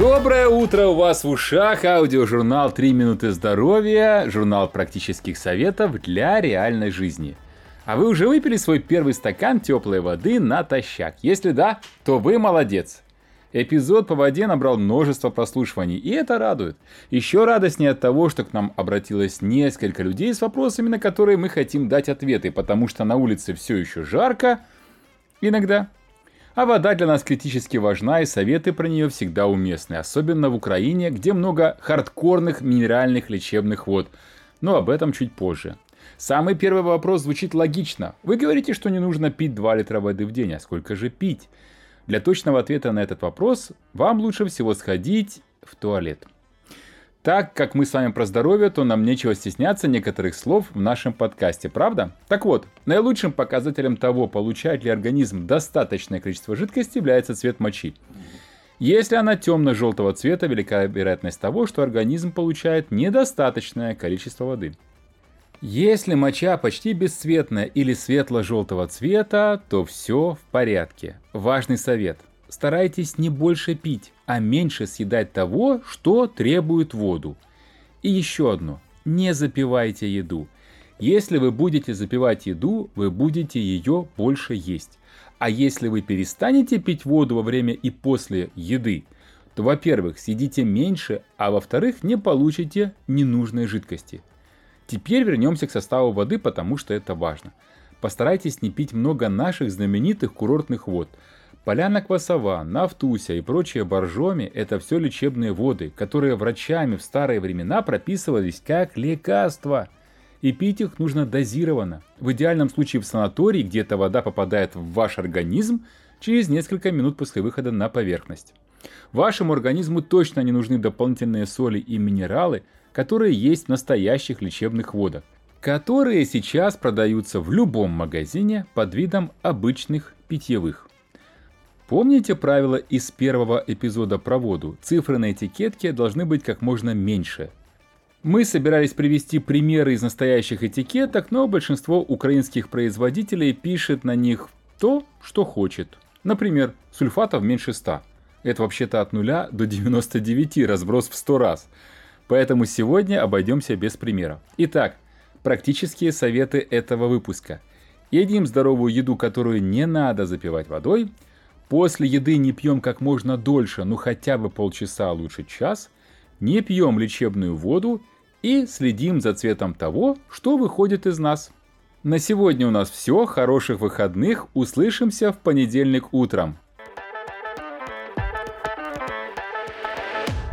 Доброе утро у вас в ушах. Аудиожурнал «Три минуты здоровья», журнал практических советов для реальной жизни. А вы уже выпили свой первый стакан теплой воды натощак? Если да, то вы молодец. Эпизод по воде набрал множество прослушиваний, и это радует. Еще радостнее от того, что к нам обратилось несколько людей с вопросами, на которые мы хотим дать ответы, потому что на улице все еще жарко, иногда, а вода для нас критически важна, и советы про нее всегда уместны, особенно в Украине, где много хардкорных минеральных лечебных вод. Но об этом чуть позже. Самый первый вопрос звучит логично. Вы говорите, что не нужно пить 2 литра воды в день, а сколько же пить? Для точного ответа на этот вопрос вам лучше всего сходить в туалет. Так как мы с вами про здоровье, то нам нечего стесняться некоторых слов в нашем подкасте, правда? Так вот, наилучшим показателем того, получает ли организм достаточное количество жидкости, является цвет мочи. Если она темно-желтого цвета, велика вероятность того, что организм получает недостаточное количество воды. Если моча почти бесцветная или светло-желтого цвета, то все в порядке. Важный совет – старайтесь не больше пить, а меньше съедать того, что требует воду. И еще одно. Не запивайте еду. Если вы будете запивать еду, вы будете ее больше есть. А если вы перестанете пить воду во время и после еды, то, во-первых, съедите меньше, а во-вторых, не получите ненужной жидкости. Теперь вернемся к составу воды, потому что это важно. Постарайтесь не пить много наших знаменитых курортных вод – Поляна Квасова, Нафтуся и прочие боржоми – это все лечебные воды, которые врачами в старые времена прописывались как лекарства. И пить их нужно дозированно. В идеальном случае в санатории, где эта вода попадает в ваш организм через несколько минут после выхода на поверхность. Вашему организму точно не нужны дополнительные соли и минералы, которые есть в настоящих лечебных водах, которые сейчас продаются в любом магазине под видом обычных питьевых. Помните правило из первого эпизода про воду? Цифры на этикетке должны быть как можно меньше. Мы собирались привести примеры из настоящих этикеток, но большинство украинских производителей пишет на них то, что хочет. Например, сульфатов меньше 100. Это вообще-то от 0 до 99 разброс в 100 раз. Поэтому сегодня обойдемся без примеров. Итак, практические советы этого выпуска. Едим здоровую еду, которую не надо запивать водой – После еды не пьем как можно дольше, ну хотя бы полчаса, а лучше час. Не пьем лечебную воду и следим за цветом того, что выходит из нас. На сегодня у нас все. Хороших выходных. Услышимся в понедельник утром.